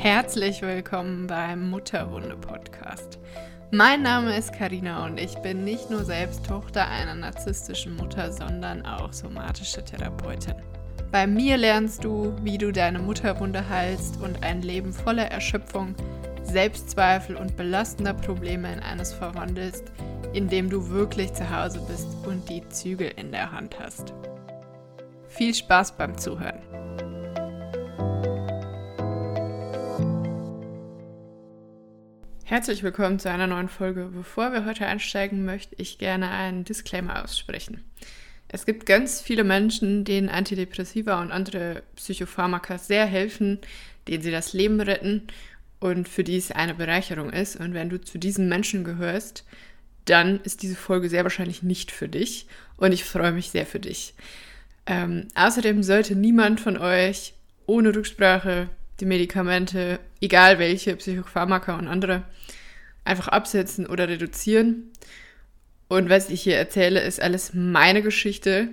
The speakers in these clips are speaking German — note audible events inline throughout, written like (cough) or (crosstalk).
Herzlich willkommen beim Mutterwunde Podcast. Mein Name ist Karina und ich bin nicht nur selbst Tochter einer narzisstischen Mutter, sondern auch somatische Therapeutin. Bei mir lernst du, wie du deine Mutterwunde heilst und ein Leben voller Erschöpfung, Selbstzweifel und belastender Probleme in eines verwandelst, indem du wirklich zu Hause bist und die Zügel in der Hand hast. Viel Spaß beim Zuhören. Herzlich willkommen zu einer neuen Folge. Bevor wir heute einsteigen, möchte ich gerne einen Disclaimer aussprechen. Es gibt ganz viele Menschen, denen Antidepressiva und andere Psychopharmaka sehr helfen, denen sie das Leben retten und für die es eine Bereicherung ist. Und wenn du zu diesen Menschen gehörst, dann ist diese Folge sehr wahrscheinlich nicht für dich und ich freue mich sehr für dich. Ähm, außerdem sollte niemand von euch ohne Rücksprache die Medikamente, egal welche, Psychopharmaka und andere, einfach absetzen oder reduzieren. Und was ich hier erzähle, ist alles meine Geschichte,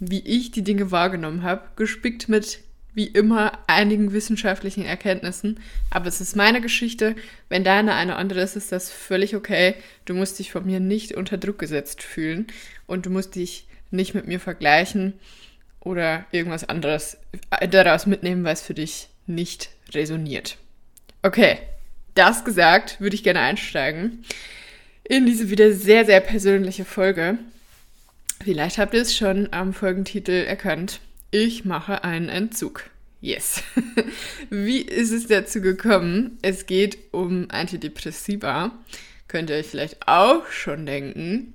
wie ich die Dinge wahrgenommen habe, gespickt mit, wie immer, einigen wissenschaftlichen Erkenntnissen. Aber es ist meine Geschichte. Wenn deine eine andere ist, ist das völlig okay. Du musst dich von mir nicht unter Druck gesetzt fühlen und du musst dich nicht mit mir vergleichen oder irgendwas anderes daraus mitnehmen, was für dich nicht resoniert. Okay, das gesagt, würde ich gerne einsteigen in diese wieder sehr, sehr persönliche Folge. Vielleicht habt ihr es schon am Folgentitel erkannt. Ich mache einen Entzug. Yes. (laughs) Wie ist es dazu gekommen? Es geht um Antidepressiva. Könnt ihr euch vielleicht auch schon denken.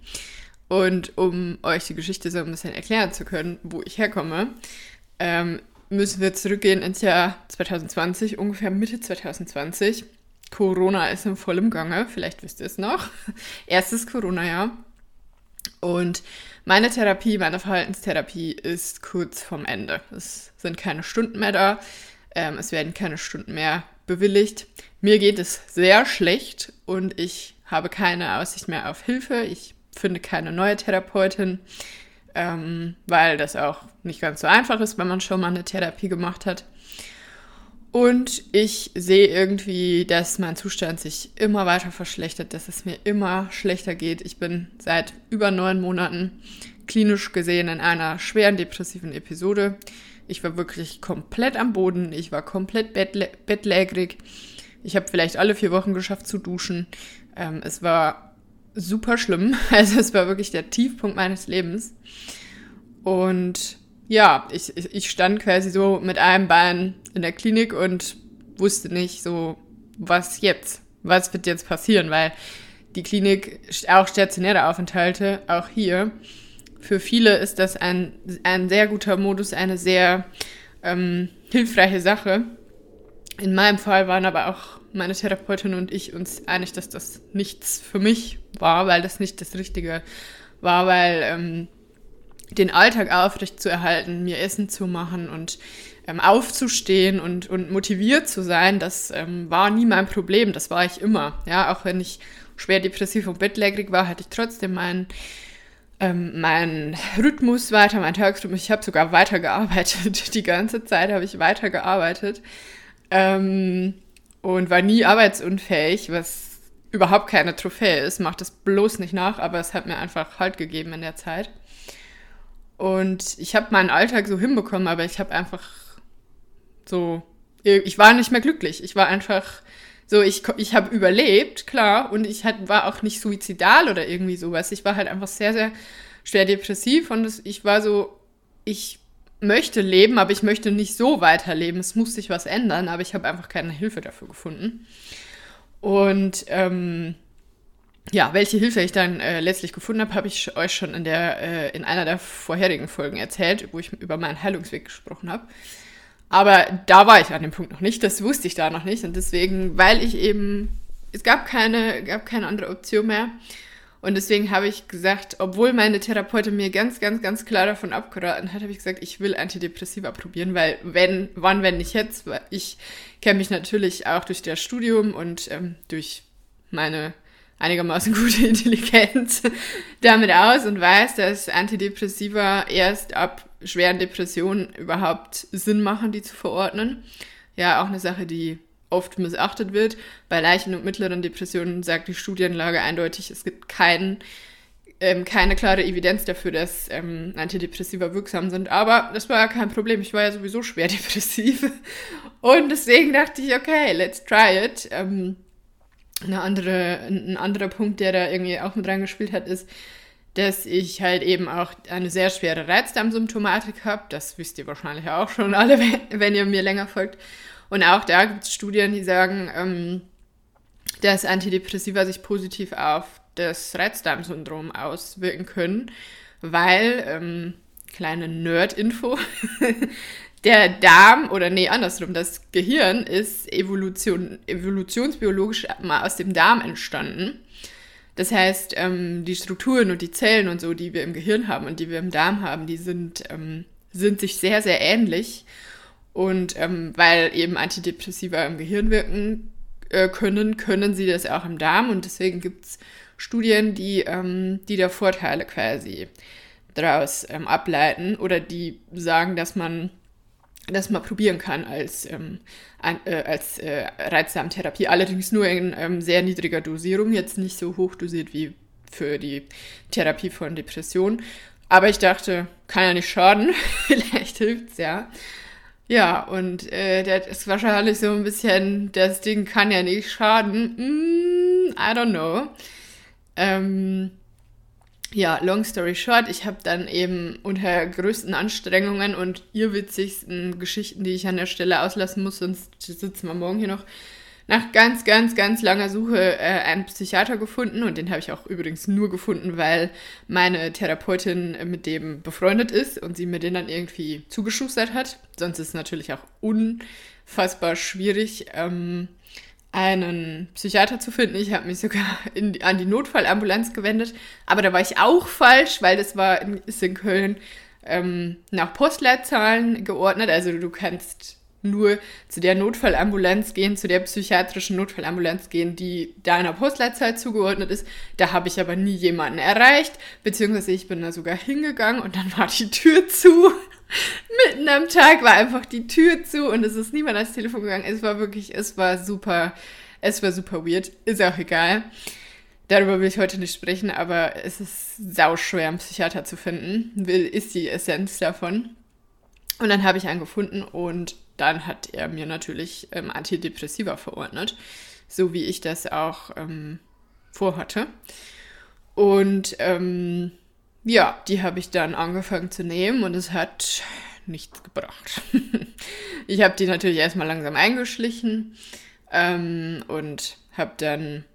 Und um euch die Geschichte so ein bisschen erklären zu können, wo ich herkomme, ähm, müssen wir zurückgehen ins Jahr 2020, ungefähr Mitte 2020. Corona ist in vollem Gange, vielleicht wisst ihr es noch. (laughs) Erstes Corona-Jahr. Und meine Therapie, meine Verhaltenstherapie ist kurz vorm Ende. Es sind keine Stunden mehr da. Ähm, es werden keine Stunden mehr bewilligt. Mir geht es sehr schlecht und ich habe keine Aussicht mehr auf Hilfe. Ich finde keine neue Therapeutin ähm, weil das auch nicht ganz so einfach ist, wenn man schon mal eine Therapie gemacht hat. Und ich sehe irgendwie, dass mein Zustand sich immer weiter verschlechtert, dass es mir immer schlechter geht. Ich bin seit über neun Monaten klinisch gesehen in einer schweren depressiven Episode. Ich war wirklich komplett am Boden. Ich war komplett bettlä bettlägerig. Ich habe vielleicht alle vier Wochen geschafft zu duschen. Ähm, es war super schlimm. (laughs) Also es war wirklich der Tiefpunkt meines Lebens. Und ja, ich, ich stand quasi so mit einem Bein in der Klinik und wusste nicht so, was jetzt, was wird jetzt passieren, weil die Klinik, auch stationäre Aufenthalte, auch hier, für viele ist das ein, ein sehr guter Modus, eine sehr ähm, hilfreiche Sache. In meinem Fall waren aber auch meine Therapeutin und ich uns einig, dass das nichts für mich war, weil das nicht das Richtige war, weil ähm, den Alltag aufrecht zu erhalten, mir Essen zu machen und ähm, aufzustehen und, und motiviert zu sein, das ähm, war nie mein Problem, das war ich immer. Ja, auch wenn ich schwer depressiv und bettlägerig war, hatte ich trotzdem meinen ähm, mein Rhythmus weiter, mein Tagesrhythmus. Ich habe sogar weitergearbeitet. (laughs) Die ganze Zeit habe ich weitergearbeitet. Ähm, und war nie arbeitsunfähig, was überhaupt keine Trophäe ist. Macht das bloß nicht nach, aber es hat mir einfach Halt gegeben in der Zeit. Und ich habe meinen Alltag so hinbekommen, aber ich habe einfach so, ich war nicht mehr glücklich. Ich war einfach so, ich, ich habe überlebt, klar, und ich hat, war auch nicht suizidal oder irgendwie sowas. Ich war halt einfach sehr, sehr schwer depressiv und ich war so, ich möchte leben, aber ich möchte nicht so weiterleben. Es muss sich was ändern, aber ich habe einfach keine Hilfe dafür gefunden. Und ähm, ja, welche Hilfe ich dann äh, letztlich gefunden habe, habe ich euch schon in, der, äh, in einer der vorherigen Folgen erzählt, wo ich über meinen Heilungsweg gesprochen habe. Aber da war ich an dem Punkt noch nicht, das wusste ich da noch nicht. Und deswegen, weil ich eben, es gab keine, gab keine andere Option mehr, und deswegen habe ich gesagt, obwohl meine Therapeutin mir ganz, ganz, ganz klar davon abgeraten hat, habe ich gesagt, ich will Antidepressiva probieren, weil wenn, wann, wenn nicht jetzt, weil ich kenne mich natürlich auch durch das Studium und ähm, durch meine einigermaßen (laughs) gute Intelligenz damit aus und weiß, dass Antidepressiva erst ab schweren Depressionen überhaupt Sinn machen, die zu verordnen. Ja, auch eine Sache, die oft missachtet wird. Bei leichten und mittleren Depressionen sagt die Studienlage eindeutig, es gibt keinen ähm, keine klare Evidenz dafür, dass ähm, Antidepressiva wirksam sind. Aber das war ja kein Problem. Ich war ja sowieso schwer (laughs) depressiv. Und deswegen dachte ich, okay, let's try it. Ähm, eine andere, ein anderer Punkt, der da irgendwie auch mit reingespielt hat, ist, dass ich halt eben auch eine sehr schwere Reizdarmsymptomatik habe. Das wisst ihr wahrscheinlich auch schon alle, (laughs) wenn ihr mir länger folgt. Und auch da gibt es Studien, die sagen, ähm, dass Antidepressiva sich positiv auf das Reizdarmsyndrom auswirken können, weil, ähm, kleine Nerd-Info, (laughs) der Darm, oder nee, andersrum, das Gehirn ist Evolution, evolutionsbiologisch mal aus dem Darm entstanden. Das heißt, ähm, die Strukturen und die Zellen und so, die wir im Gehirn haben und die wir im Darm haben, die sind, ähm, sind sich sehr, sehr ähnlich. Und ähm, weil eben Antidepressiva im Gehirn wirken äh, können, können sie das auch im Darm. Und deswegen gibt es Studien, die, ähm, die da Vorteile quasi daraus ähm, ableiten oder die sagen, dass man das mal probieren kann als, ähm, ein, äh, als äh, Reizdarmtherapie. Allerdings nur in ähm, sehr niedriger Dosierung, jetzt nicht so hoch dosiert wie für die Therapie von Depressionen. Aber ich dachte, kann ja nicht schaden, (laughs) vielleicht hilft es ja. Ja, und äh, das ist wahrscheinlich so ein bisschen, das Ding kann ja nicht schaden. Mm, I don't know. Ähm, ja, long story short, ich habe dann eben unter größten Anstrengungen und irrwitzigsten Geschichten, die ich an der Stelle auslassen muss, sonst sitzen wir morgen hier noch, nach ganz, ganz, ganz langer Suche äh, einen Psychiater gefunden und den habe ich auch übrigens nur gefunden, weil meine Therapeutin mit dem befreundet ist und sie mir den dann irgendwie zugeschustert hat. Sonst ist es natürlich auch unfassbar schwierig, ähm, einen Psychiater zu finden. Ich habe mich sogar in, an die Notfallambulanz gewendet, aber da war ich auch falsch, weil das war in, ist in Köln ähm, nach Postleitzahlen geordnet. Also du kannst nur zu der Notfallambulanz gehen, zu der psychiatrischen Notfallambulanz gehen, die deiner Postleitzahl zugeordnet ist. Da habe ich aber nie jemanden erreicht, beziehungsweise ich bin da sogar hingegangen und dann war die Tür zu. (laughs) Mitten am Tag war einfach die Tür zu und es ist niemand ans Telefon gegangen. Es war wirklich, es war super, es war super weird. Ist auch egal. Darüber will ich heute nicht sprechen, aber es ist sauschwer, einen Psychiater zu finden. Will ist die Essenz davon. Und dann habe ich einen gefunden und dann hat er mir natürlich ähm, Antidepressiva verordnet, so wie ich das auch ähm, vorhatte. Und ähm, ja, die habe ich dann angefangen zu nehmen und es hat nichts gebracht. (laughs) ich habe die natürlich erstmal langsam eingeschlichen ähm, und habe dann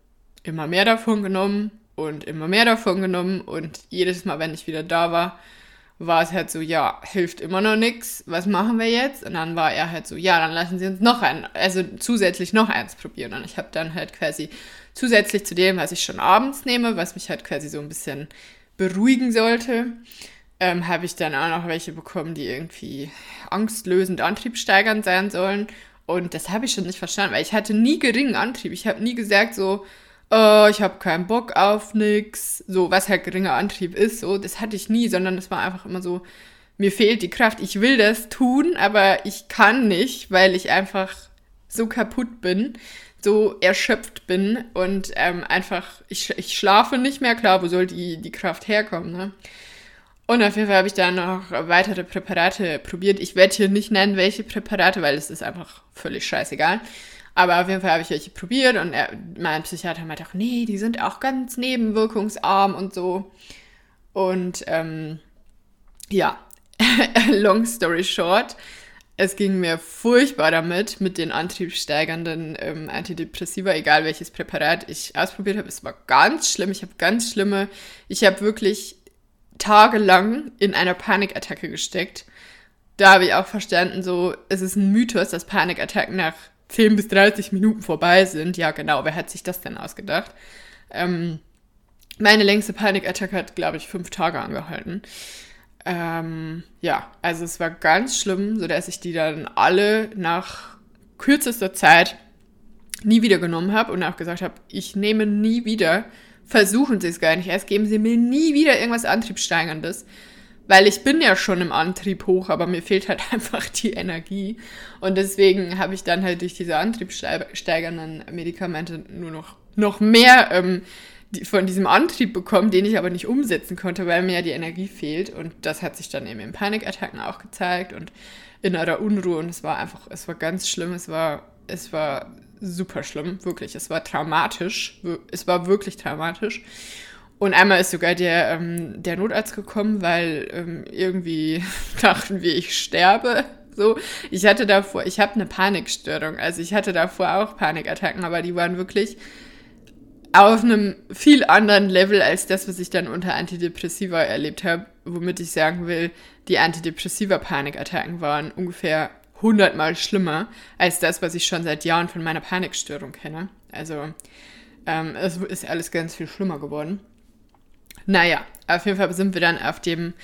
immer mehr davon genommen und immer mehr davon genommen und jedes Mal, wenn ich wieder da war, war es halt so, ja, hilft immer noch nichts, was machen wir jetzt? Und dann war er halt so, ja, dann lassen Sie uns noch ein, also zusätzlich noch eins probieren. Und ich habe dann halt quasi zusätzlich zu dem, was ich schon abends nehme, was mich halt quasi so ein bisschen beruhigen sollte, ähm, habe ich dann auch noch welche bekommen, die irgendwie angstlösend, antriebssteigernd sein sollen. Und das habe ich schon nicht verstanden, weil ich hatte nie geringen Antrieb. Ich habe nie gesagt so, oh, ich habe keinen Bock auf nix, so was halt geringer Antrieb ist, so, das hatte ich nie, sondern es war einfach immer so, mir fehlt die Kraft, ich will das tun, aber ich kann nicht, weil ich einfach so kaputt bin, so erschöpft bin und ähm, einfach, ich, ich schlafe nicht mehr, klar, wo soll die, die Kraft herkommen, ne? Und auf jeden Fall habe ich dann noch weitere Präparate probiert. Ich werde hier nicht nennen, welche Präparate, weil es ist einfach völlig scheißegal. Aber auf jeden Fall habe ich welche probiert und er, mein Psychiater meinte auch, nee, die sind auch ganz nebenwirkungsarm und so. Und ähm, ja, (laughs) long story short, es ging mir furchtbar damit, mit den antriebssteigernden ähm, Antidepressiva, egal welches Präparat ich ausprobiert habe. Es war ganz schlimm. Ich habe ganz schlimme, ich habe wirklich tagelang in einer Panikattacke gesteckt. Da habe ich auch verstanden, so, es ist ein Mythos, dass Panikattacken nach 10 bis 30 Minuten vorbei sind. Ja, genau, wer hat sich das denn ausgedacht? Ähm, meine längste Panikattacke hat, glaube ich, fünf Tage angehalten. Ähm, ja, also es war ganz schlimm, sodass ich die dann alle nach kürzester Zeit nie wieder genommen habe und auch gesagt habe, ich nehme nie wieder, versuchen Sie es gar nicht erst, geben Sie mir nie wieder irgendwas Antriebssteigerndes, weil ich bin ja schon im Antrieb hoch, aber mir fehlt halt (laughs) einfach die Energie. Und deswegen habe ich dann halt durch diese antriebssteigernden Medikamente nur noch, noch mehr ähm, von diesem Antrieb bekommen, den ich aber nicht umsetzen konnte, weil mir ja die Energie fehlt. Und das hat sich dann eben in Panikattacken auch gezeigt und innerer Unruhe. Und es war einfach, es war ganz schlimm. Es war, es war super schlimm, wirklich. Es war traumatisch. Es war wirklich traumatisch. Und einmal ist sogar der, ähm, der Notarzt gekommen, weil ähm, irgendwie (laughs) dachten wir, ich sterbe. So, ich hatte davor, ich habe eine Panikstörung. Also ich hatte davor auch Panikattacken, aber die waren wirklich auf einem viel anderen Level als das, was ich dann unter Antidepressiva erlebt habe, womit ich sagen will, die Antidepressiva-Panikattacken waren ungefähr hundertmal schlimmer als das, was ich schon seit Jahren von meiner Panikstörung kenne. Also ähm, es ist alles ganz viel schlimmer geworden. Naja, auf jeden Fall sind wir dann auf dem,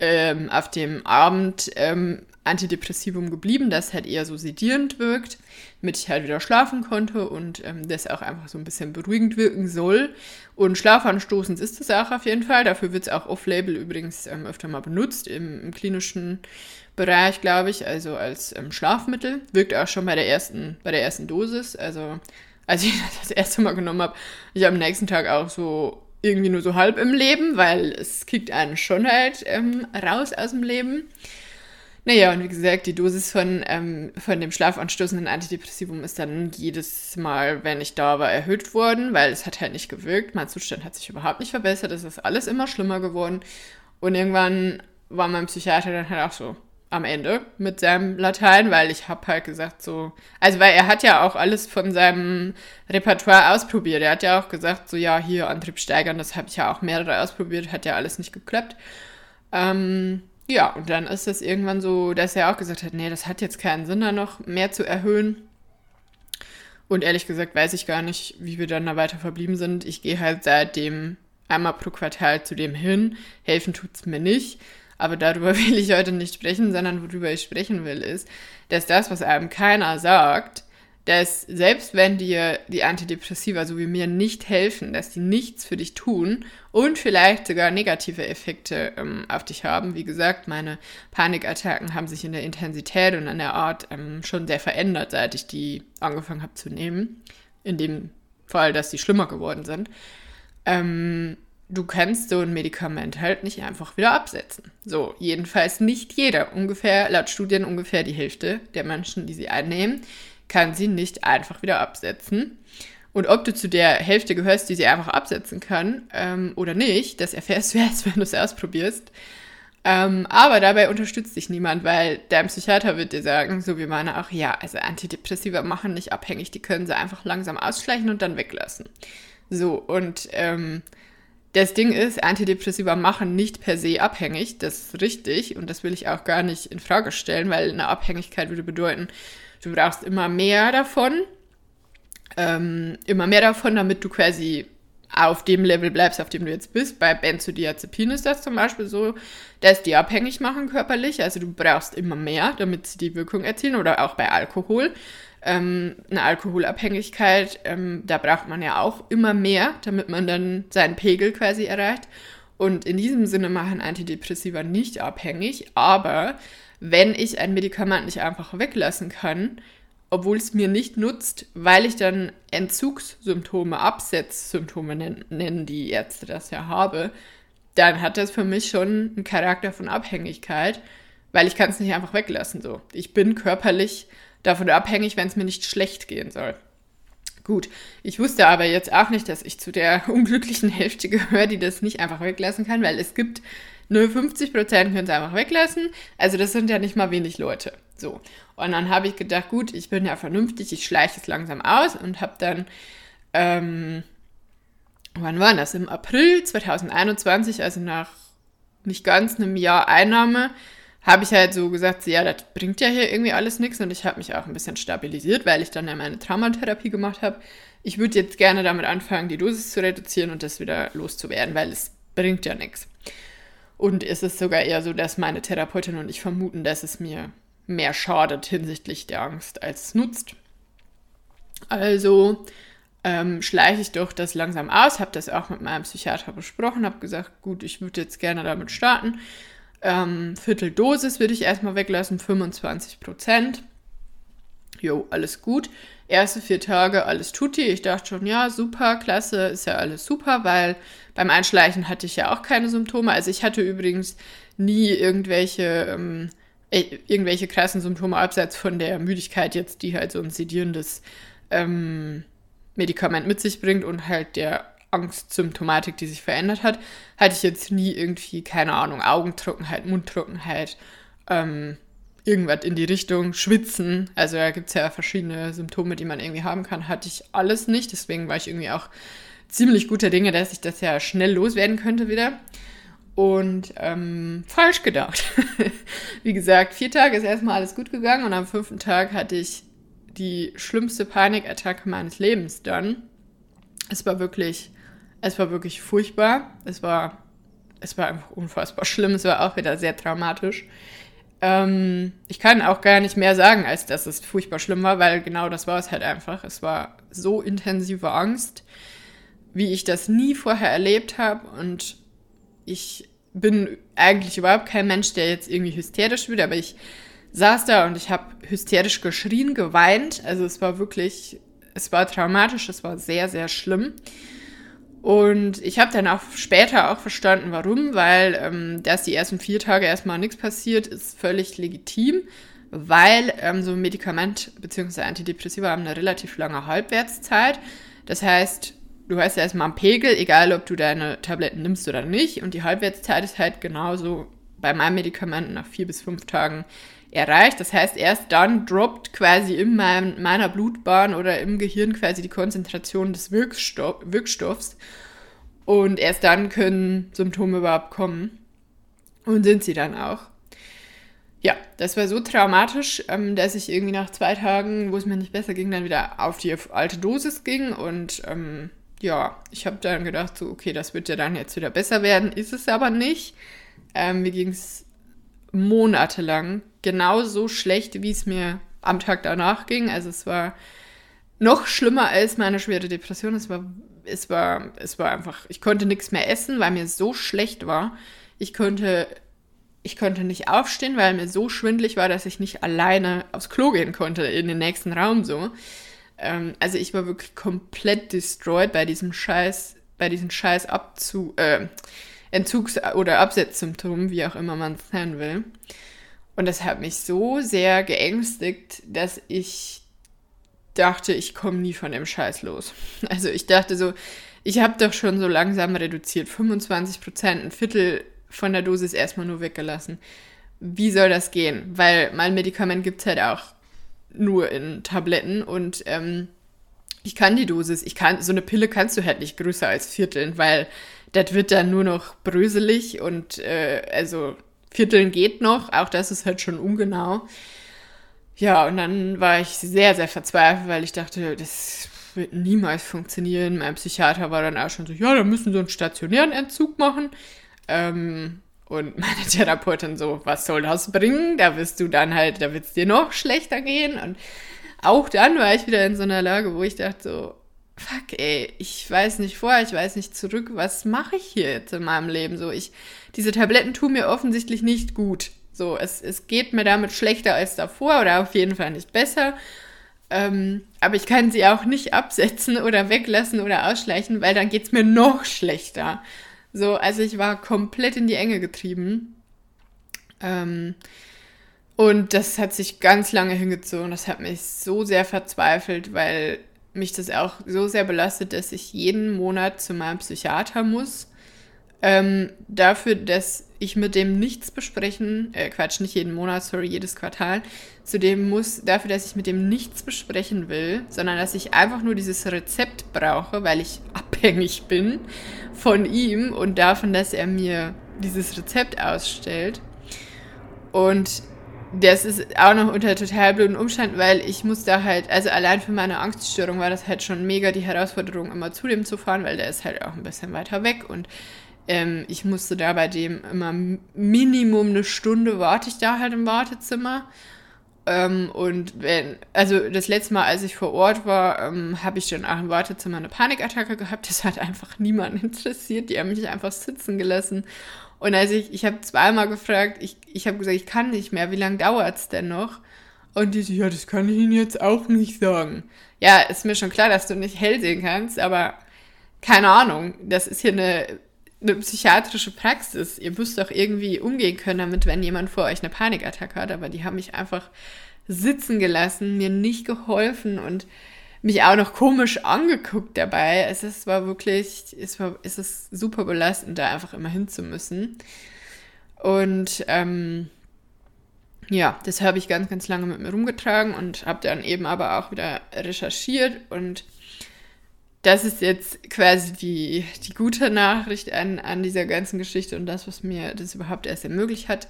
ähm, auf dem Abend ähm, Antidepressivum geblieben, das halt eher so sedierend wirkt, damit ich halt wieder schlafen konnte und ähm, das auch einfach so ein bisschen beruhigend wirken soll. Und schlafanstoßend ist es auch auf jeden Fall. Dafür wird es auch off-label übrigens ähm, öfter mal benutzt im, im klinischen Bereich, glaube ich, also als ähm, Schlafmittel. Wirkt auch schon bei der ersten, bei der ersten Dosis. Also als ich das (laughs) das erste Mal genommen habe, ich am nächsten Tag auch so irgendwie nur so halb im Leben, weil es kickt einen schon halt ähm, raus aus dem Leben. Naja, und wie gesagt, die Dosis von, ähm, von dem schlafanstoßenden Antidepressivum ist dann jedes Mal, wenn ich da war, erhöht worden, weil es hat halt nicht gewirkt. Mein Zustand hat sich überhaupt nicht verbessert. Es ist alles immer schlimmer geworden. Und irgendwann war mein Psychiater dann halt auch so, am Ende mit seinem Latein, weil ich habe halt gesagt so, also weil er hat ja auch alles von seinem Repertoire ausprobiert. Er hat ja auch gesagt so, ja, hier Antrieb steigern, das habe ich ja auch mehrere ausprobiert, hat ja alles nicht geklappt. Ähm, ja, und dann ist das irgendwann so, dass er auch gesagt hat, nee, das hat jetzt keinen Sinn, da noch mehr zu erhöhen. Und ehrlich gesagt weiß ich gar nicht, wie wir dann da weiter verblieben sind. Ich gehe halt seitdem einmal pro Quartal zu dem hin. Helfen tut's mir nicht. Aber darüber (laughs) will ich heute nicht sprechen, sondern worüber ich sprechen will, ist, dass das, was einem keiner sagt, dass selbst wenn dir die Antidepressiva so wie mir nicht helfen, dass die nichts für dich tun und vielleicht sogar negative Effekte ähm, auf dich haben. Wie gesagt, meine Panikattacken haben sich in der Intensität und an der Art ähm, schon sehr verändert, seit ich die angefangen habe zu nehmen. In dem Fall, dass die schlimmer geworden sind. Ähm, du kannst so ein Medikament halt nicht einfach wieder absetzen. So, jedenfalls nicht jeder. Ungefähr, laut Studien ungefähr die Hälfte der Menschen, die sie einnehmen, kann sie nicht einfach wieder absetzen. Und ob du zu der Hälfte gehörst, die sie einfach absetzen kann ähm, oder nicht, das erfährst du (laughs) erst, wenn du es ausprobierst. Ähm, aber dabei unterstützt dich niemand, weil dein Psychiater wird dir sagen, so wie meine auch, ja, also Antidepressiva machen nicht abhängig, die können sie einfach langsam ausschleichen und dann weglassen. So, und ähm, das Ding ist, Antidepressiva machen nicht per se abhängig, das ist richtig und das will ich auch gar nicht in Frage stellen, weil eine Abhängigkeit würde bedeuten, du brauchst immer mehr davon, ähm, immer mehr davon, damit du quasi auf dem Level bleibst, auf dem du jetzt bist. Bei Benzodiazepin ist das zum Beispiel so, dass die abhängig machen körperlich, also du brauchst immer mehr, damit sie die Wirkung erzielen oder auch bei Alkohol ähm, eine Alkoholabhängigkeit, ähm, da braucht man ja auch immer mehr, damit man dann seinen Pegel quasi erreicht. Und in diesem Sinne machen Antidepressiva nicht abhängig, aber wenn ich ein Medikament nicht einfach weglassen kann, obwohl es mir nicht nutzt, weil ich dann Entzugssymptome, Absetzsymptome nennen, die Ärzte das ja habe, dann hat das für mich schon einen Charakter von Abhängigkeit, weil ich kann es nicht einfach weglassen. So, ich bin körperlich davon abhängig, wenn es mir nicht schlecht gehen soll. Gut, ich wusste aber jetzt auch nicht, dass ich zu der (laughs) unglücklichen Hälfte gehöre, die das nicht einfach weglassen kann, weil es gibt nur 50 Prozent können es einfach weglassen. Also das sind ja nicht mal wenig Leute. So. Und dann habe ich gedacht, gut, ich bin ja vernünftig, ich schleiche es langsam aus und habe dann, ähm, wann war das? Im April 2021, also nach nicht ganz einem Jahr Einnahme, habe ich halt so gesagt, ja, das bringt ja hier irgendwie alles nichts und ich habe mich auch ein bisschen stabilisiert, weil ich dann ja meine Traumatherapie gemacht habe. Ich würde jetzt gerne damit anfangen, die Dosis zu reduzieren und das wieder loszuwerden, weil es bringt ja nichts. Und es ist sogar eher so, dass meine Therapeutin und ich vermuten, dass es mir mehr schadet hinsichtlich der Angst, als es nutzt. Also ähm, schleiche ich doch das langsam aus, habe das auch mit meinem Psychiater besprochen, habe gesagt, gut, ich würde jetzt gerne damit starten Ähm, Vierteldosis würde ich erstmal weglassen, 25 Prozent. Jo, alles gut. Erste vier Tage, alles tutti. Ich dachte schon, ja, super, klasse, ist ja alles super, weil beim Einschleichen hatte ich ja auch keine Symptome. Also ich hatte übrigens nie irgendwelche, ähm, äh, irgendwelche krassen Symptome abseits von der Müdigkeit jetzt, die halt so ein sedierendes ähm, Medikament mit sich bringt und halt der Angstsymptomatik, die sich verändert hat, hatte ich jetzt nie irgendwie, keine Ahnung, Augentrockenheit, Mundtrockenheit, ähm, irgendwas in die Richtung, Schwitzen. Also da gibt es ja verschiedene Symptome, die man irgendwie haben kann. Hatte ich alles nicht. Deswegen war ich irgendwie auch ziemlich guter Dinge, dass ich das ja schnell loswerden könnte wieder. Und ähm, falsch gedacht. (laughs) Wie gesagt, vier Tage ist erstmal alles gut gegangen und am fünften Tag hatte ich die schlimmste Panikattacke meines Lebens dann. Es war wirklich es war wirklich furchtbar. Es war, es war einfach unfassbar schlimm. Es war auch wieder sehr traumatisch. Ähm, ich kann auch gar nicht mehr sagen, als dass es furchtbar schlimm war, weil genau das war es halt einfach. Es war so intensive Angst, wie ich das nie vorher erlebt habe. Und ich bin eigentlich überhaupt kein Mensch, der jetzt irgendwie hysterisch wird, aber ich saß da und ich habe hysterisch geschrien, geweint. Also es war wirklich, es war traumatisch, es war sehr, sehr schlimm. Und ich habe dann auch später auch verstanden, warum, weil ähm, dass die ersten vier Tage erstmal nichts passiert, ist völlig legitim, weil ähm, so ein Medikament bzw. Antidepressiva haben eine relativ lange Halbwertszeit. Das heißt, du hast ja erstmal einen Pegel, egal ob du deine Tabletten nimmst oder nicht. Und die Halbwertszeit ist halt genauso bei meinem Medikament nach vier bis fünf Tagen erreicht. Das heißt, erst dann droppt quasi in mein, meiner Blutbahn oder im Gehirn quasi die Konzentration des Wirkstoff, Wirkstoffs. Und erst dann können Symptome überhaupt kommen. Und sind sie dann auch. Ja, das war so traumatisch, ähm, dass ich irgendwie nach zwei Tagen, wo es mir nicht besser ging, dann wieder auf die alte Dosis ging. Und ähm, ja, ich habe dann gedacht, so, okay, das wird ja dann jetzt wieder besser werden. Ist es aber nicht. Ähm, mir ging es monatelang genauso schlecht, wie es mir am Tag danach ging. Also es war noch schlimmer als meine schwere Depression. Es war, es war, es war einfach, ich konnte nichts mehr essen, weil mir so schlecht war. Ich konnte, ich konnte nicht aufstehen, weil mir so schwindlig war, dass ich nicht alleine aufs Klo gehen konnte in den nächsten Raum so. Ähm, also ich war wirklich komplett destroyed bei diesem Scheiß, bei diesem Scheiß Abzug, äh, Entzugs- oder Absetzsymptomen, wie auch immer man es nennen will. Und das hat mich so sehr geängstigt, dass ich dachte, ich komme nie von dem Scheiß los. (laughs) Also ich dachte so, ich habe doch schon so langsam reduziert, 25 Prozent, ein Viertel von der Dosis erstmal nur weggelassen. Wie soll das gehen? Weil mein Medikament gibt es halt auch nur in Tabletten und ähm, ich kann die Dosis, ich kann, so eine Pille kannst du halt nicht größer als Vierteln, weil das wird dann nur noch bröselig und äh, also Vierteln geht noch, auch das ist halt schon ungenau. Ja, und dann war ich sehr, sehr verzweifelt, weil ich dachte, das wird niemals funktionieren. Mein Psychiater war dann auch schon so, ja, da müssen sie einen stationären Entzug machen. Ähm, und (laughs) meine Therapeutin so, was soll das bringen? Da wirst du dann halt, da wird es dir noch schlechter gehen. Und auch dann war ich wieder in so einer Lage, wo ich dachte so, fuck, ey, ich weiß nicht vor, ich weiß nicht zurück, was mache ich hier jetzt in meinem Leben? So, ich, diese Tabletten tun mir offensichtlich nicht gut. So, es, es geht mir damit schlechter als davor oder auf jeden Fall nicht besser. Ähm, aber ich kann sie auch nicht absetzen oder weglassen oder ausschleichen, weil dann geht es mir noch schlechter. So, also ich war komplett in die Enge getrieben. Ähm, und das hat sich ganz lange hingezogen. Das hat mich so sehr verzweifelt, weil mich das auch so sehr belastet, dass ich jeden Monat zu meinem Psychiater muss. Ähm, dafür, dass ich mit dem nichts besprechen, äh, Quatsch, nicht jeden Monat, sorry, jedes Quartal, zu dem muss, dafür, dass ich mit dem nichts besprechen will, sondern dass ich einfach nur dieses Rezept brauche, weil ich (laughs) abhängig bin von ihm und davon, dass er mir dieses Rezept ausstellt. Und das ist auch noch unter total blöden Umständen, weil ich muss da halt, also allein für meine Angststörung war das halt schon mega die Herausforderung, immer zu dem zu fahren, weil der ist halt auch ein bisschen weiter weg und ähm, ich musste da bei dem immer Minimum eine Stunde warte ich da halt im Wartezimmer. Ähm, und wenn, also das letzte Mal, als ich vor Ort war, ähm, habe ich dann auch im Wartezimmer eine Panikattacke gehabt. Das hat einfach niemanden (laughs) interessiert. Die haben mich einfach sitzen gelassen. Und als ich, ich habe zweimal gefragt, ich, ich habe gesagt, ich kann nicht mehr, wie lange dauert es denn noch? Und die so, ja, das kann ich Ihnen jetzt auch nicht sagen. Ja, ist mir schon klar, dass du nicht hell sehen kannst, aber keine Ahnung, das ist hier eine, eine psychiatrische Praxis. Ihr müsst doch irgendwie umgehen können damit, wenn jemand vor euch eine Panikattacke hat, aber die haben mich einfach sitzen gelassen, mir nicht geholfen und mich auch noch komisch angeguckt dabei. Es ist, war wirklich, es, war, es ist super belastend, da einfach immer hin zu müssen. Und ähm, ja, das habe ich ganz, ganz lange mit mir rumgetragen und habe dann eben aber auch wieder recherchiert und das ist jetzt quasi die, die gute Nachricht an, an dieser ganzen Geschichte und das, was mir das überhaupt erst ermöglicht hat.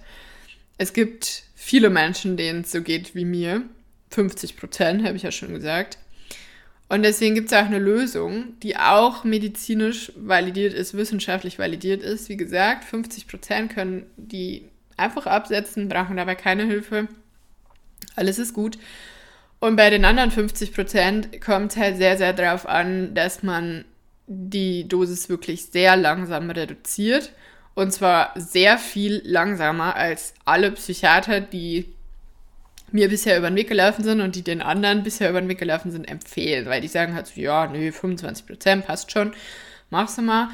Es gibt viele Menschen, denen es so geht wie mir. 50 Prozent, habe ich ja schon gesagt. Und deswegen gibt es auch eine Lösung, die auch medizinisch validiert ist, wissenschaftlich validiert ist. Wie gesagt, 50 Prozent können die einfach absetzen, brauchen dabei keine Hilfe. Alles ist gut. Und bei den anderen 50 Prozent kommt es halt sehr, sehr darauf an, dass man die Dosis wirklich sehr langsam reduziert. Und zwar sehr viel langsamer als alle Psychiater, die mir bisher über den Weg gelaufen sind und die den anderen bisher über den Weg gelaufen sind, empfehlen. Weil die sagen halt so, ja, nö, 25 Prozent passt schon, machst du mal.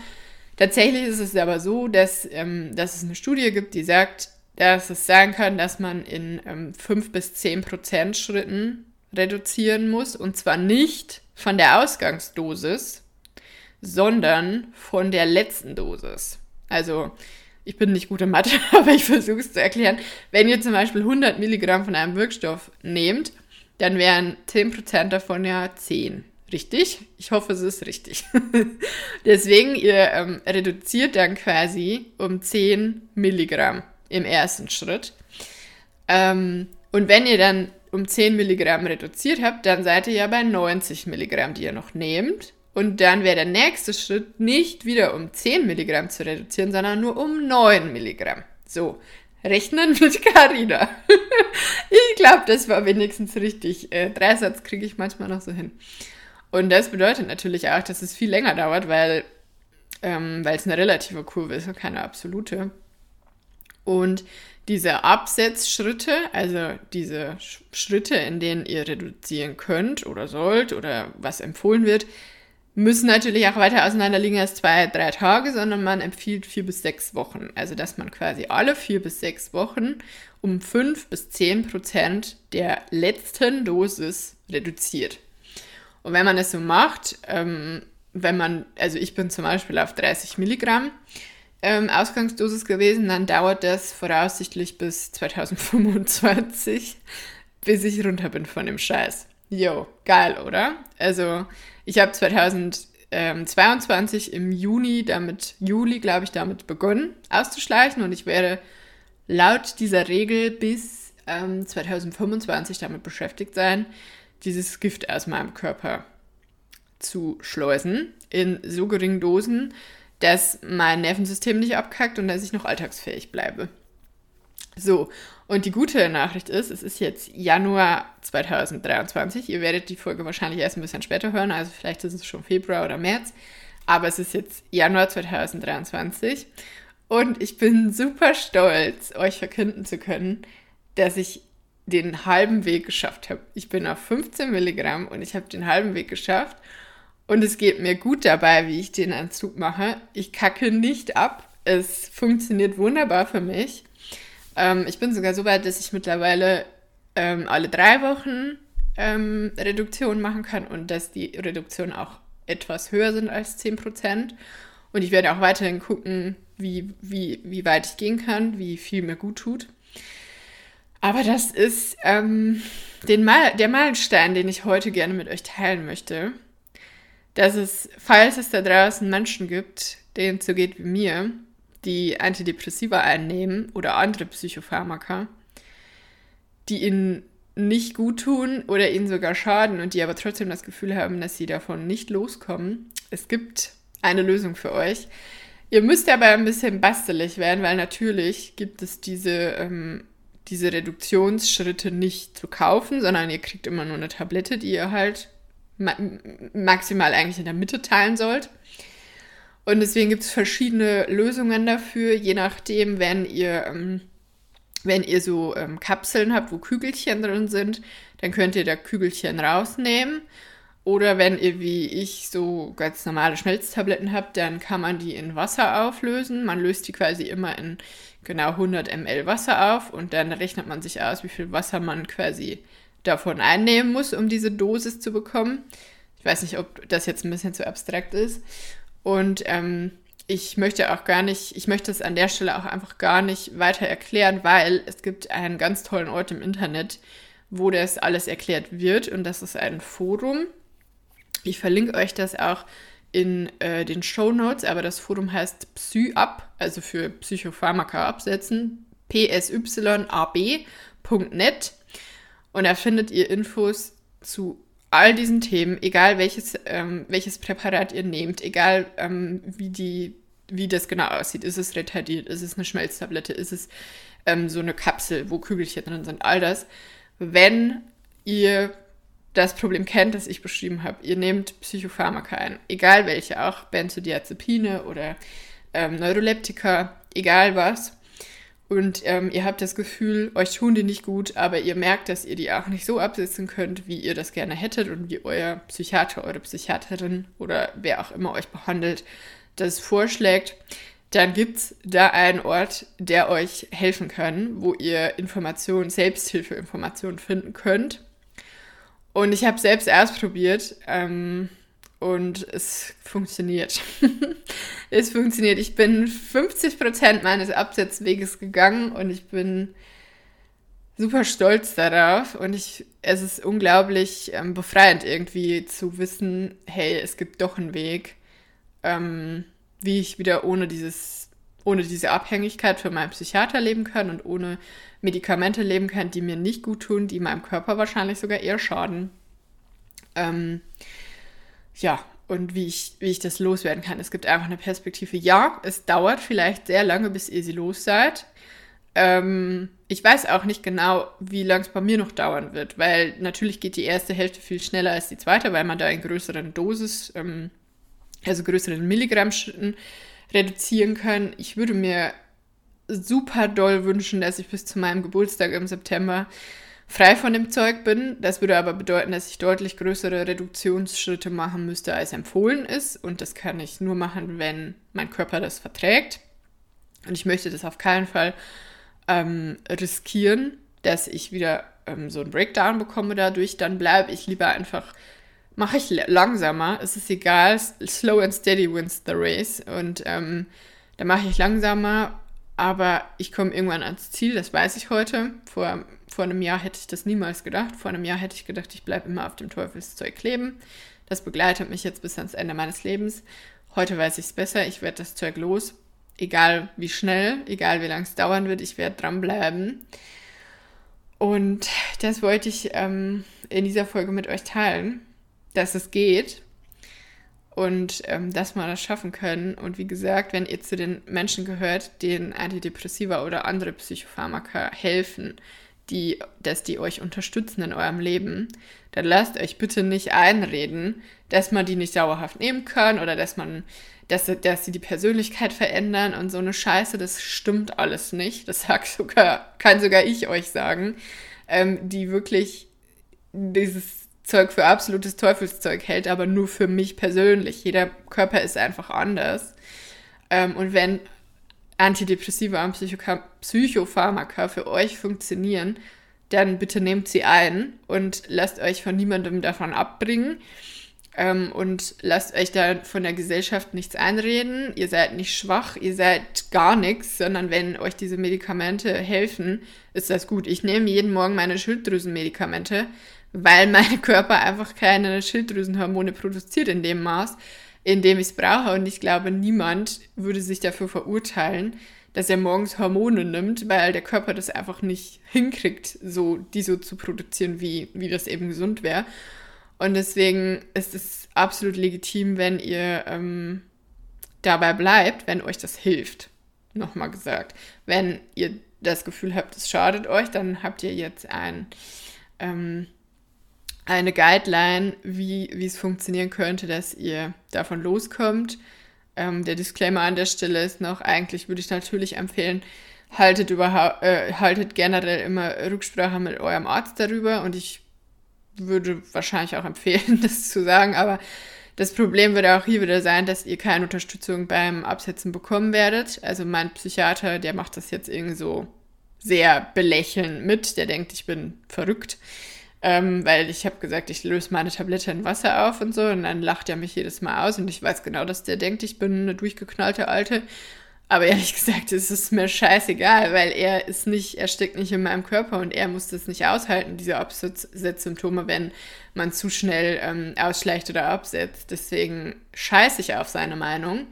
Tatsächlich ist es aber so, dass, ähm, dass es eine Studie gibt, die sagt, dass es sein kann, dass man in ähm, 5 bis 10 Prozent Schritten reduzieren muss. Und zwar nicht von der Ausgangsdosis, sondern von der letzten Dosis. Also, ich bin nicht gut in Mathe, (laughs) aber ich versuche es zu erklären. Wenn ihr zum Beispiel 100 Milligramm von einem Wirkstoff nehmt, dann wären 10% davon ja 10. Richtig? Ich hoffe, es ist richtig. (laughs) Deswegen, ihr ähm, reduziert dann quasi um 10 Milligramm im ersten Schritt. Ähm, und wenn ihr dann um 10 Milligramm reduziert habt, dann seid ihr ja bei 90 Milligramm, die ihr noch nehmt. Und dann wäre der nächste Schritt nicht wieder um 10 Milligramm zu reduzieren, sondern nur um 9 Milligramm. So, rechnen (laughs) mit Carina. (laughs) ich glaube, das war wenigstens richtig. Äh, Dreisatz kriege ich manchmal noch so hin. Und das bedeutet natürlich auch, dass es viel länger dauert, weil ähm, es eine relative Kurve ist und keine absolute. Und diese Absetzschritte, also diese Schritte, in denen ihr reduzieren könnt oder sollt oder was empfohlen wird, müssen natürlich auch weiter auseinander liegen als zwei, drei Tage, sondern man empfiehlt vier bis sechs Wochen. Also dass man quasi alle vier bis sechs Wochen um fünf bis zehn Prozent der letzten Dosis reduziert. Und wenn man es so macht, ähm, wenn man, also ich bin zum Beispiel auf 30 Milligramm, ähm, Ausgangsdosis gewesen, dann dauert das voraussichtlich bis 2025, bis ich runter bin von dem Scheiß. Jo, geil, oder? Also, ich habe 2022 im Juni damit, Juli, glaube ich, damit begonnen auszuschleichen und ich werde laut dieser Regel bis ähm, 2025 damit beschäftigt sein, dieses Gift aus meinem Körper zu schleusen in so geringen Dosen, dass mein Nervensystem nicht abkackt und dass ich noch alltagsfähig bleibe. So, und die gute Nachricht ist, es ist jetzt Januar 2023. Ihr werdet die Folge wahrscheinlich erst ein bisschen später hören, also vielleicht ist es schon Februar oder März. Aber es ist jetzt Januar 2023 und ich bin super stolz, euch verkünden zu können, dass ich den halben Weg geschafft habe. Ich bin auf 15 Milligramm und ich habe den halben Weg geschafft und es geht mir gut dabei, wie ich den Anzug mache. Ich kacke nicht ab. Es funktioniert wunderbar für mich. Ähm, ich bin sogar so weit, dass ich mittlerweile ähm, alle drei Wochen ähm, Reduktion machen kann und dass die Reduktionen auch etwas höher sind als 10%. Und ich werde auch weiterhin gucken, wie, wie, wie weit ich gehen kann, wie viel mir gut tut. Aber das ist ähm, den Mal, der Meilenstein, den ich heute gerne mit euch teilen möchte dass es, falls es da draußen Menschen gibt, denen es so geht wie mir, die Antidepressiva einnehmen oder andere Psychopharmaka, die ihnen nicht gut tun oder ihnen sogar schaden und die aber trotzdem das Gefühl haben, dass sie davon nicht loskommen. Es gibt eine Lösung für euch. Ihr müsst aber ein bisschen bastelig werden, weil natürlich gibt es diese, ähm, diese Reduktionsschritte nicht zu kaufen, sondern ihr kriegt immer nur eine Tablette, die ihr halt ma maximal eigentlich in der Mitte teilen sollt. Und deswegen gibt es verschiedene Lösungen dafür, je nachdem, wenn ihr, ähm, wenn ihr so ähm, Kapseln habt, wo Kügelchen drin sind, dann könnt ihr da Kügelchen rausnehmen. Oder wenn ihr wie ich so ganz normale Schmelztabletten habt, dann kann man die in Wasser auflösen. Man löst die quasi immer in genau 100 ml Wasser auf und dann rechnet man sich aus, wie viel Wasser man quasi davon einnehmen muss, um diese Dosis zu bekommen. Ich weiß nicht, ob das jetzt ein bisschen zu abstrakt ist. Und ähm, ich möchte auch gar nicht, ich möchte es an der Stelle auch einfach gar nicht weiter erklären, weil es gibt einen ganz tollen Ort im Internet, wo das alles erklärt wird und das ist ein Forum. Ich verlinke euch das auch in äh, den Show Notes, aber das Forum heißt PsyAb, also für Psychopharmaka absetzen, psyab.net und da findet ihr Infos zu all diesen Themen, egal welches, ähm, welches Präparat ihr nehmt, egal ähm, wie, die, wie das genau aussieht. Ist es retardiert? Ist es eine Schmelztablette? Ist es ähm, so eine Kapsel, wo Kügelchen drin sind? All das. Wenn ihr das Problem kennt, das ich beschrieben habe, ihr nehmt Psychopharmaka ein, egal welche, auch Benzodiazepine oder ähm, Neuroleptika, egal was, und ähm, ihr habt das Gefühl, euch tun die nicht gut, aber ihr merkt, dass ihr die auch nicht so absetzen könnt, wie ihr das gerne hättet und wie euer Psychiater, eure Psychiaterin oder wer auch immer euch behandelt, das vorschlägt, dann gibt es da einen Ort, der euch helfen kann, wo ihr Informationen, Selbsthilfeinformationen finden könnt. Und ich habe selbst ausprobiert, ähm, und es funktioniert. (laughs) es funktioniert. Ich bin 50% meines Absetzweges gegangen und ich bin super stolz darauf und ich, es ist unglaublich ähm, befreiend irgendwie zu wissen, hey, es gibt doch einen Weg, ähm, wie ich wieder ohne dieses, ohne diese Abhängigkeit für meinen Psychiater leben kann und ohne Medikamente leben kann, die mir nicht gut tun, die meinem Körper wahrscheinlich sogar eher schaden. Ähm, ja, und wie ich, wie ich das loswerden kann. Es gibt einfach eine Perspektive. Ja, es dauert vielleicht sehr lange, bis ihr sie los seid. Ähm, ich weiß auch nicht genau, wie lange es bei mir noch dauern wird, weil natürlich geht die erste Hälfte viel schneller als die zweite, weil man da in größeren Dosis, ähm, also größeren Milligrammschritten reduzieren kann. Ich würde mir super doll wünschen, dass ich bis zu meinem Geburtstag im September frei von dem Zeug bin. Das würde aber bedeuten, dass ich deutlich größere Reduktionsschritte machen müsste, als empfohlen ist. Und das kann ich nur machen, wenn mein Körper das verträgt. Und ich möchte das auf keinen Fall ähm, riskieren, dass ich wieder ähm, so einen Breakdown bekomme dadurch. Dann bleibe ich lieber einfach, mache ich langsamer. Es ist egal, slow and steady wins the race. Und ähm, dann mache ich langsamer, aber ich komme irgendwann ans Ziel, das weiß ich heute. Vor vor einem Jahr hätte ich das niemals gedacht. Vor einem Jahr hätte ich gedacht, ich bleibe immer auf dem Teufelszeug kleben. Das begleitet mich jetzt bis ans Ende meines Lebens. Heute weiß ich es besser. Ich werde das Zeug los. Egal wie schnell, egal wie lange es dauern wird, ich werde dranbleiben. Und das wollte ich ähm, in dieser Folge mit euch teilen, dass es geht und ähm, dass wir das schaffen können. Und wie gesagt, wenn ihr zu den Menschen gehört, denen Antidepressiva oder andere Psychopharmaka helfen, die, dass die euch unterstützen in eurem Leben, dann lasst euch bitte nicht einreden, dass man die nicht dauerhaft nehmen kann oder dass man, dass, dass sie die Persönlichkeit verändern und so eine Scheiße, das stimmt alles nicht. Das sagt sogar, kann sogar ich euch sagen, ähm, die wirklich dieses Zeug für absolutes Teufelszeug hält, aber nur für mich persönlich. Jeder Körper ist einfach anders. Ähm, und wenn Antidepressiva und Psychopharmaka für euch funktionieren, dann bitte nehmt sie ein und lasst euch von niemandem davon abbringen ähm, und lasst euch da von der Gesellschaft nichts einreden. Ihr seid nicht schwach, ihr seid gar nichts, sondern wenn euch diese Medikamente helfen, ist das gut. Ich nehme jeden Morgen meine Schilddrüsenmedikamente, weil mein (laughs) Körper einfach keine Schilddrüsenhormone produziert in dem Maß, in dem ich es brauche. Und ich glaube, niemand würde sich dafür verurteilen, dass er morgens Hormone nimmt, weil der Körper das einfach nicht hinkriegt, so die so zu produzieren, wie, wie das eben gesund wäre. Und deswegen ist es absolut legitim, wenn ihr ähm, dabei bleibt, wenn euch das hilft. Nochmal gesagt. Wenn ihr das Gefühl habt, es schadet euch, dann habt ihr jetzt ein, ähm, eine Guideline, wie, wie es funktionieren könnte, dass ihr davon loskommt. Ähm, der Disclaimer an der Stelle ist noch, eigentlich würde ich natürlich empfehlen, haltet, äh, haltet generell immer Rücksprache mit eurem Arzt darüber und ich würde wahrscheinlich auch empfehlen, (laughs) das zu sagen, aber das Problem wird auch hier wieder sein, dass ihr keine Unterstützung beim Absetzen bekommen werdet. Also mein Psychiater, der macht das jetzt irgendwie so sehr belächelnd mit. Der denkt, ich bin verrückt, ähm, weil ich habe gesagt, ich löse meine Tablette in Wasser auf und so. Und dann lacht er mich jedes Mal aus und ich weiß genau, dass der denkt, ich bin eine durchgeknallte Alte. Aber ehrlich (laughs) gesagt, es ist mir scheißegal, weil er ist nicht, er steckt nicht in meinem Körper und er muss das nicht aushalten, diese Absetzsymptome, wenn man zu schnell ähm, ausschleicht oder absetzt. Deswegen scheiße ich auf seine Meinung.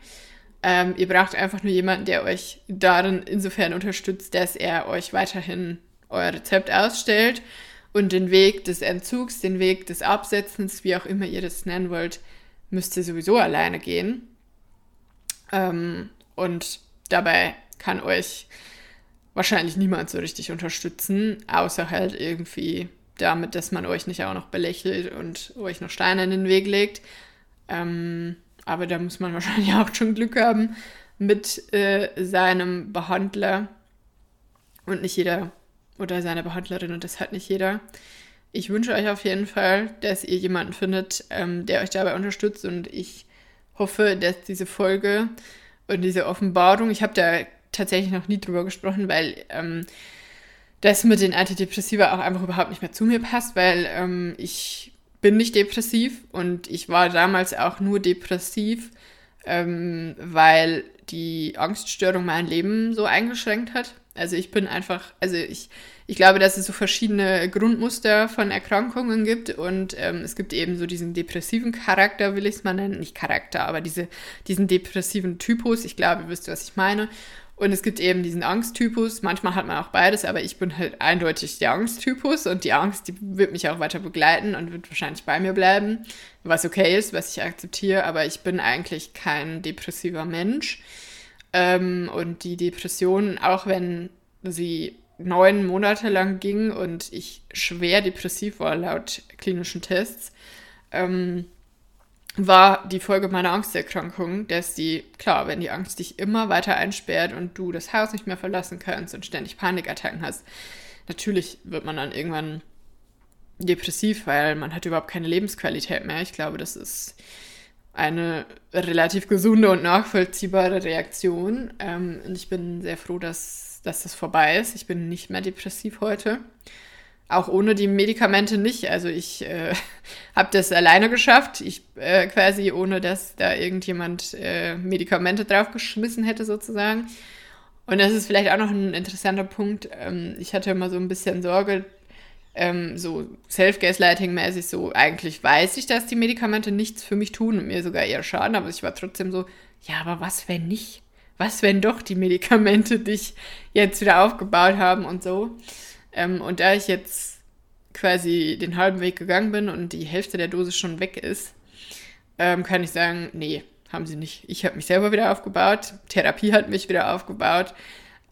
Ähm, ihr braucht einfach nur jemanden, der euch darin insofern unterstützt, dass er euch weiterhin euer Rezept ausstellt und den Weg des Entzugs, den Weg des Absetzens, wie auch immer ihr das nennen wollt, müsst ihr sowieso alleine gehen. Ähm, und dabei kann euch wahrscheinlich niemand so richtig unterstützen, außer halt irgendwie damit, dass man euch nicht auch noch belächelt und euch noch Steine in den Weg legt. Ähm, aber da muss man (laughs) wahrscheinlich auch schon Glück haben mit äh, seinem Behandler und nicht jeder oder seine Behandlerin und das hat nicht jeder. Ich wünsche euch auf jeden Fall, dass ihr jemanden findet, ähm, der euch dabei unterstützt und ich hoffe, dass diese Folge und diese Offenbarung, ich habe da tatsächlich noch nie drüber gesprochen, weil ähm, das mit den Antidepressiva auch einfach überhaupt nicht mehr zu mir passt, weil ähm, ich bin nicht depressiv und ich war damals auch nur depressiv, ähm, weil die Angststörung mein Leben so eingeschränkt hat. Also ich bin einfach, also ich, ich glaube, dass es so verschiedene Grundmuster von Erkrankungen gibt und ähm, es gibt eben so diesen depressiven Charakter, will ich es mal nennen, nicht Charakter, aber diese, diesen depressiven Typus. Ich glaube, ihr wisst, was ich meine. Und es gibt eben diesen Angsttypus. Manchmal hat man auch beides, aber ich bin halt eindeutig der Angsttypus und die Angst, die wird mich auch weiter begleiten und wird wahrscheinlich bei mir bleiben, was okay ist, was ich akzeptiere, aber ich bin eigentlich kein depressiver Mensch. Ähm, und die Depression, auch wenn sie neun Monate lang ging und ich schwer depressiv war laut klinischen Tests, ähm, war die Folge meiner Angsterkrankung, dass die, klar, wenn die Angst dich immer weiter einsperrt und du das Haus nicht mehr verlassen kannst und ständig Panikattacken hast, natürlich wird man dann irgendwann depressiv, weil man hat überhaupt keine Lebensqualität mehr. Ich glaube, das ist eine relativ gesunde und nachvollziehbare Reaktion. Ähm, und ich bin sehr froh, dass, dass das vorbei ist. Ich bin nicht mehr depressiv heute. Auch ohne die Medikamente nicht. Also ich äh, (laughs) habe das alleine geschafft. Ich äh, quasi ohne, dass da irgendjemand äh, Medikamente draufgeschmissen hätte sozusagen. Und das ist vielleicht auch noch ein interessanter Punkt. Ähm, ich hatte immer so ein bisschen Sorge, ähm, so Self-Gaslighting-mäßig so, eigentlich weiß ich, dass die Medikamente nichts für mich tun und mir sogar eher schaden, aber ich war trotzdem so, ja, aber was, wenn nicht? Was, wenn doch die Medikamente (laughs) dich jetzt wieder aufgebaut haben und so? Ähm, und da ich jetzt quasi den halben Weg gegangen bin und die Hälfte der Dose schon weg ist, ähm, kann ich sagen, nee, haben sie nicht. Ich habe mich selber wieder aufgebaut, Therapie hat mich wieder aufgebaut.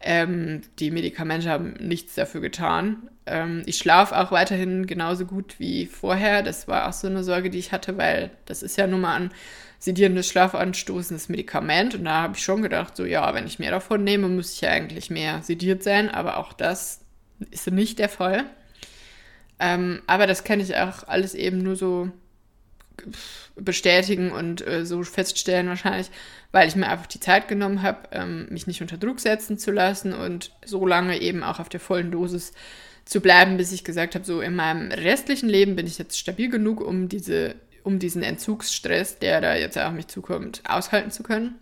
Ähm, die Medikamente haben nichts dafür getan. Ähm, ich schlafe auch weiterhin genauso gut wie vorher. Das war auch so eine Sorge, die ich hatte, weil das ist ja nun mal ein sedierendes, schlafanstoßendes Medikament. Und da habe ich schon gedacht, so ja, wenn ich mehr davon nehme, muss ich ja eigentlich mehr sediert sein. Aber auch das ist nicht der Fall. Ähm, aber das kann ich auch alles eben nur so bestätigen und äh, so feststellen wahrscheinlich, weil ich mir einfach die Zeit genommen habe, ähm, mich nicht unter Druck setzen zu lassen und so lange eben auch auf der vollen Dosis zu bleiben, bis ich gesagt habe, so in meinem restlichen Leben bin ich jetzt stabil genug, um diese, um diesen Entzugsstress, der da jetzt auf mich zukommt, aushalten zu können.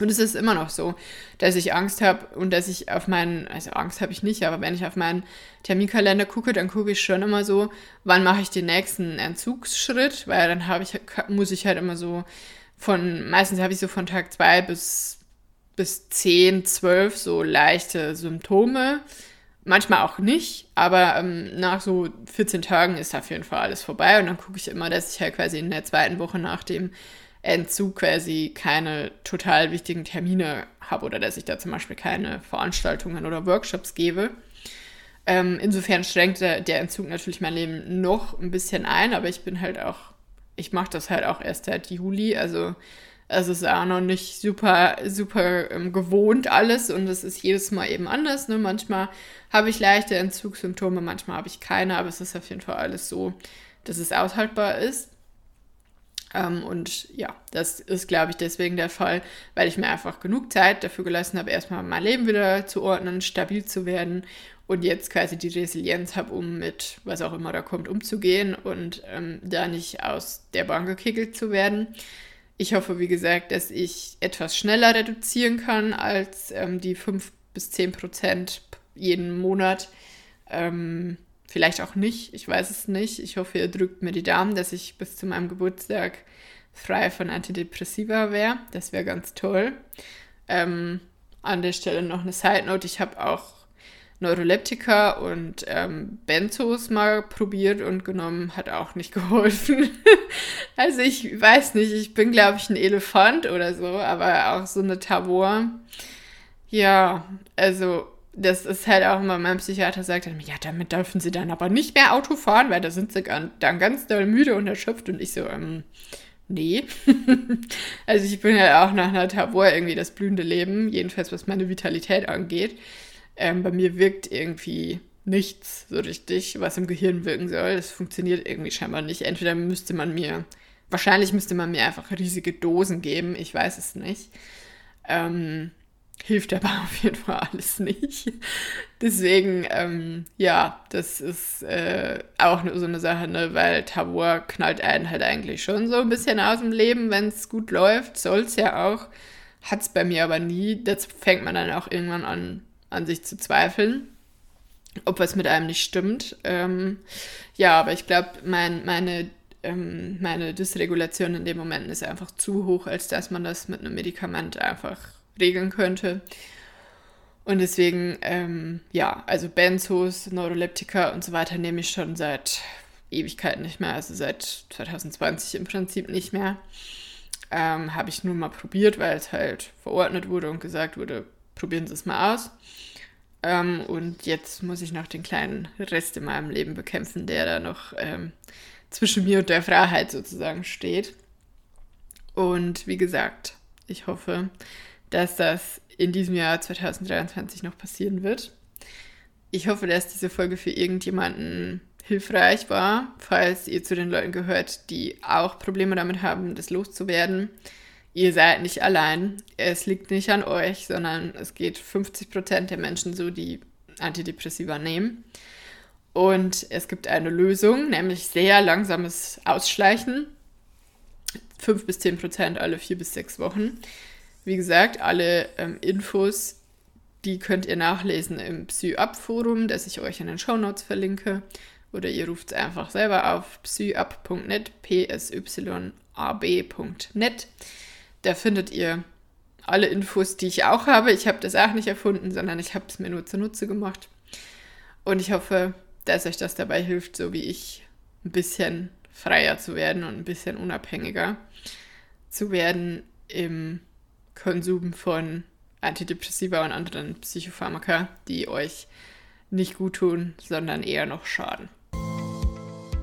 Und es ist immer noch so, dass ich Angst habe und dass ich auf meinen, also Angst habe ich nicht, aber wenn ich auf meinen Terminkalender gucke, dann gucke ich schon immer so, wann mache ich den nächsten Entzugsschritt, weil dann habe ich, muss ich halt immer so von, meistens habe ich so von Tag zwei bis, bis 10, 12 so leichte Symptome. Manchmal auch nicht, aber ähm, nach so 14 Tagen ist auf jeden Fall alles vorbei und dann gucke ich immer, dass ich halt quasi in der zweiten Woche nach dem Entzug quasi keine total wichtigen Termine habe oder dass ich da zum Beispiel keine Veranstaltungen oder Workshops gebe. Ähm, insofern schränkt der, der Entzug natürlich mein Leben noch ein bisschen ein, aber ich bin halt auch, ich mache das halt auch erst seit Juli, also es ist auch noch nicht super, super ähm, gewohnt alles und es ist jedes Mal eben anders. Ne? Manchmal habe ich leichte Entzugssymptome, manchmal habe ich keine, aber es ist auf jeden Fall alles so, dass es aushaltbar ist. Ähm, und ja, das ist, glaube ich, deswegen der Fall, weil ich mir einfach genug Zeit dafür gelassen habe, erstmal mein Leben wieder zu ordnen, stabil zu werden und jetzt quasi die Resilienz habe, um mit was auch immer da kommt, umzugehen und ähm, da nicht aus der Bahn gekickelt zu werden. Ich hoffe, wie gesagt, dass ich etwas schneller reduzieren kann als ähm, die 5 bis 10 Prozent jeden Monat. Ähm, Vielleicht auch nicht, ich weiß es nicht. Ich hoffe, ihr drückt mir die Daumen, dass ich bis zu meinem Geburtstag frei von Antidepressiva wäre. Das wäre ganz toll. Ähm, an der Stelle noch eine Side Note: Ich habe auch Neuroleptika und ähm, Benzos mal probiert und genommen, hat auch nicht (laughs) geholfen. also ich weiß nicht, ich bin glaube ich ein Elefant oder so, aber auch so eine Tavor. Ja, also das ist halt auch immer, mein Psychiater sagt dann, ja, damit dürfen sie dann aber nicht mehr Auto fahren, weil da sind sie dann ganz doll müde und erschöpft. Und ich so, ähm, nee. (laughs) also ich bin ja auch nach einer Tabor irgendwie das blühende Leben, jedenfalls was meine Vitalität angeht. Ähm, bei mir wirkt irgendwie nichts so richtig, was im Gehirn wirken soll. Das funktioniert irgendwie scheinbar nicht. Entweder müsste man mir, wahrscheinlich müsste man mir einfach riesige Dosen geben, ich weiß es nicht. Ähm, hilft aber (laughs) auf jeden Fall alles nicht. Deswegen, ähm, ja, das ist äh, auch so eine Sache, ne, weil Tabor knallt einen halt eigentlich schon so ein bisschen aus dem Leben, wenn es gut läuft. Soll es ja auch. Hat es bei mir aber nie. Das fängt man dann auch irgendwann an, an sich zu zweifeln, ob was mit einem nicht stimmt. Ähm, ja, aber ich glaube, mein, meine ähm, meine Dysregulation in dem Moment ist einfach zu hoch, als dass man das mit einem Medikament einfach regeln könnte. Und deswegen, ähm, ja, also Benzos, Neuroleptika und so weiter nehme ich schon seit Ewigkeiten nicht mehr, also seit 2020 im Prinzip nicht mehr. Ähm, Habe ich nur mal probiert, weil es halt verordnet wurde und gesagt wurde, probieren Sie es mal aus. Ähm, und jetzt muss ich noch den kleinen Rest in meinem Leben bekämpfen, der da noch ähm, zwischen mir und der Freiheit sozusagen steht. Und wie gesagt, ich hoffe, dass das in diesem Jahr 2023 noch passieren wird. Ich hoffe, dass diese Folge für irgendjemanden hilfreich war, falls ihr zu den Leuten gehört, die auch Probleme damit haben, das loszuwerden. Ihr seid nicht allein. Es liegt nicht an euch, sondern es geht 50 Prozent der Menschen so, die Antidepressiva nehmen. Und es gibt eine Lösung, nämlich sehr langsames Ausschleichen. 5 bis 10 Prozent alle vier bis sechs Wochen. Wie gesagt, alle ähm, Infos, die könnt ihr nachlesen im PsyUp-Forum, das ich euch in den Show Notes verlinke. Oder ihr ruft es einfach selber auf psyup.net, psyab.net. Da findet ihr alle Infos, die ich auch habe. Ich habe das auch nicht erfunden, sondern ich habe es mir nur zunutze gemacht. Und ich hoffe, dass euch das dabei hilft, so wie ich, ein bisschen freier zu werden und ein bisschen unabhängiger zu werden im Konsum von Antidepressiva und anderen Psychopharmaka, die euch nicht gut tun, sondern eher noch schaden.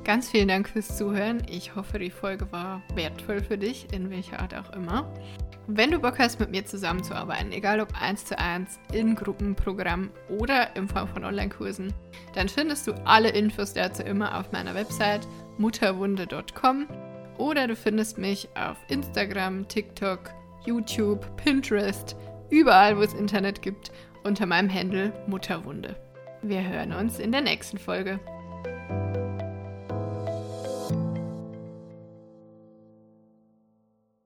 Ganz vielen Dank fürs Zuhören. Ich hoffe, die Folge war wertvoll für dich, in welcher Art auch immer. Wenn du Bock hast, mit mir zusammenzuarbeiten, egal ob eins zu eins, in Gruppenprogramm oder in Form von Online-Kursen, dann findest du alle Infos dazu immer auf meiner Website mutterwunde.com oder du findest mich auf Instagram, TikTok, YouTube, Pinterest, überall, wo es Internet gibt, unter meinem Handel Mutterwunde. Wir hören uns in der nächsten Folge.